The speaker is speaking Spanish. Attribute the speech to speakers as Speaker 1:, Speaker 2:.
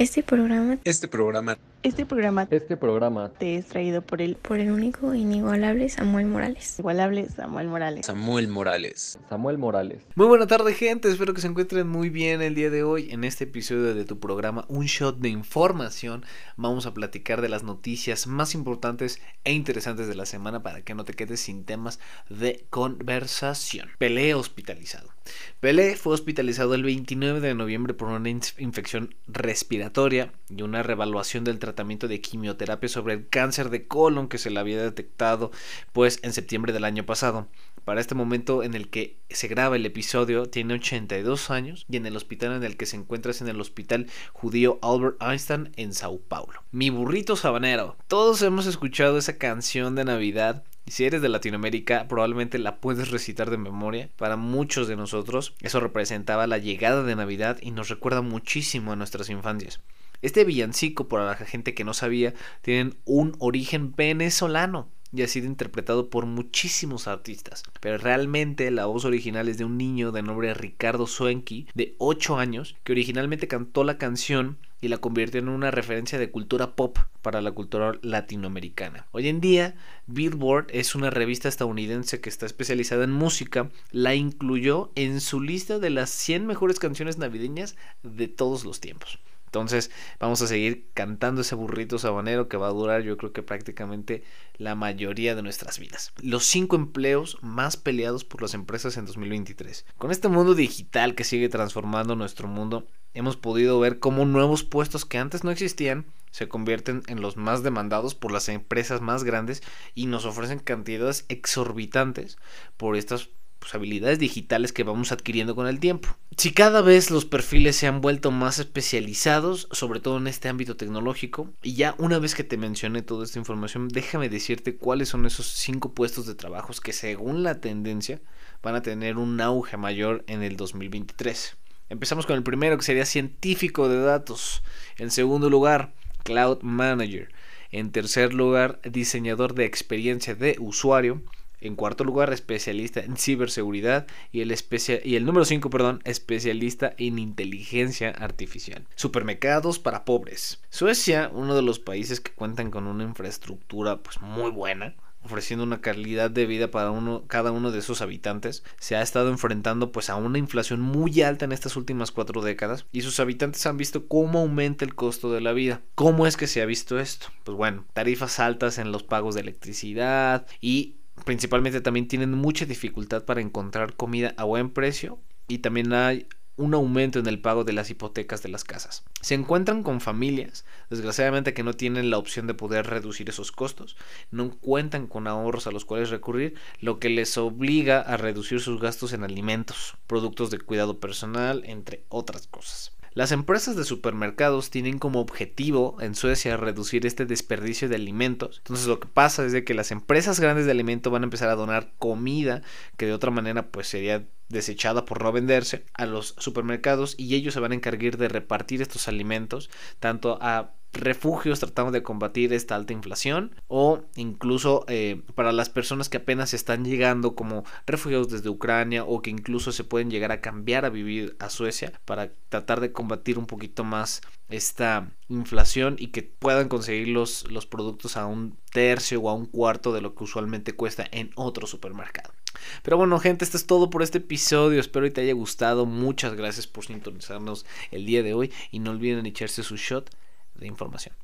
Speaker 1: Este programa,
Speaker 2: Este programa,
Speaker 3: Este programa
Speaker 4: Este programa
Speaker 3: te es traído por el
Speaker 1: por el único e inigualable Samuel Morales.
Speaker 3: igualable Samuel Morales.
Speaker 2: Samuel Morales.
Speaker 4: Samuel Morales.
Speaker 5: Muy buena tarde gente, espero que se encuentren muy bien el día de hoy. En este episodio de tu programa Un Shot de Información vamos a platicar de las noticias más importantes e interesantes de la semana para que no te quedes sin temas de conversación. Pelé hospitalizado. Pelé fue hospitalizado el 29 de noviembre por una in- infección respiratoria y una revaluación del tratamiento de quimioterapia sobre el cáncer de colon que se le había detectado pues en septiembre del año pasado. Para este momento en el que se graba el episodio tiene 82 años y en el hospital en el que se encuentra es en el hospital judío Albert Einstein en Sao Paulo. Mi burrito sabanero. Todos hemos escuchado esa canción de Navidad si eres de Latinoamérica, probablemente la puedes recitar de memoria. Para muchos de nosotros, eso representaba la llegada de Navidad y nos recuerda muchísimo a nuestras infancias. Este villancico, para la gente que no sabía, tienen un origen venezolano y ha sido interpretado por muchísimos artistas. Pero realmente la voz original es de un niño de nombre Ricardo Suenki, de 8 años, que originalmente cantó la canción y la convirtió en una referencia de cultura pop para la cultura latinoamericana. Hoy en día, Billboard es una revista estadounidense que está especializada en música, la incluyó en su lista de las 100 mejores canciones navideñas de todos los tiempos. Entonces vamos a seguir cantando ese burrito sabanero que va a durar yo creo que prácticamente la mayoría de nuestras vidas. Los cinco empleos más peleados por las empresas en 2023. Con este mundo digital que sigue transformando nuestro mundo, hemos podido ver cómo nuevos puestos que antes no existían se convierten en los más demandados por las empresas más grandes y nos ofrecen cantidades exorbitantes por estas pues, habilidades digitales que vamos adquiriendo con el tiempo. Si cada vez los perfiles se han vuelto más especializados, sobre todo en este ámbito tecnológico, y ya una vez que te mencioné toda esta información, déjame decirte cuáles son esos cinco puestos de trabajos que según la tendencia van a tener un auge mayor en el 2023. Empezamos con el primero que sería científico de datos. En segundo lugar, Cloud Manager. En tercer lugar, diseñador de experiencia de usuario. En cuarto lugar, especialista en ciberseguridad. Y el, número 5, perdón, especialista en inteligencia artificial. Supermercados para pobres. Suecia, uno de los países que cuentan con una infraestructura pues, muy buena ofreciendo una calidad de vida para uno, cada uno de sus habitantes, se ha estado enfrentando pues a una inflación muy alta en estas últimas cuatro décadas y sus habitantes han visto cómo aumenta el costo de la vida. ¿Cómo es que se ha visto esto? Pues bueno, tarifas altas en los pagos de electricidad y principalmente también tienen mucha dificultad para encontrar comida a buen precio y también hay un aumento en el pago de las hipotecas de las casas. Se encuentran con familias, desgraciadamente que no tienen la opción de poder reducir esos costos, no cuentan con ahorros a los cuales recurrir, lo que les obliga a reducir sus gastos en alimentos, productos de cuidado personal, entre otras cosas. Las empresas de supermercados tienen como objetivo en Suecia reducir este desperdicio de alimentos. Entonces lo que pasa es de que las empresas grandes de alimento van a empezar a donar comida que de otra manera pues sería desechada por no venderse a los supermercados y ellos se van a encargar de repartir estos alimentos tanto a refugios tratando de combatir esta alta inflación o incluso eh, para las personas que apenas están llegando como refugiados desde Ucrania o que incluso se pueden llegar a cambiar a vivir a Suecia para tratar de combatir un poquito más esta inflación y que puedan conseguir los, los productos a un tercio o a un cuarto de lo que usualmente cuesta en otro supermercado. Pero bueno, gente, esto es todo por este episodio. Espero que te haya gustado. Muchas gracias por sintonizarnos el día de hoy. Y no olviden echarse su shot de información.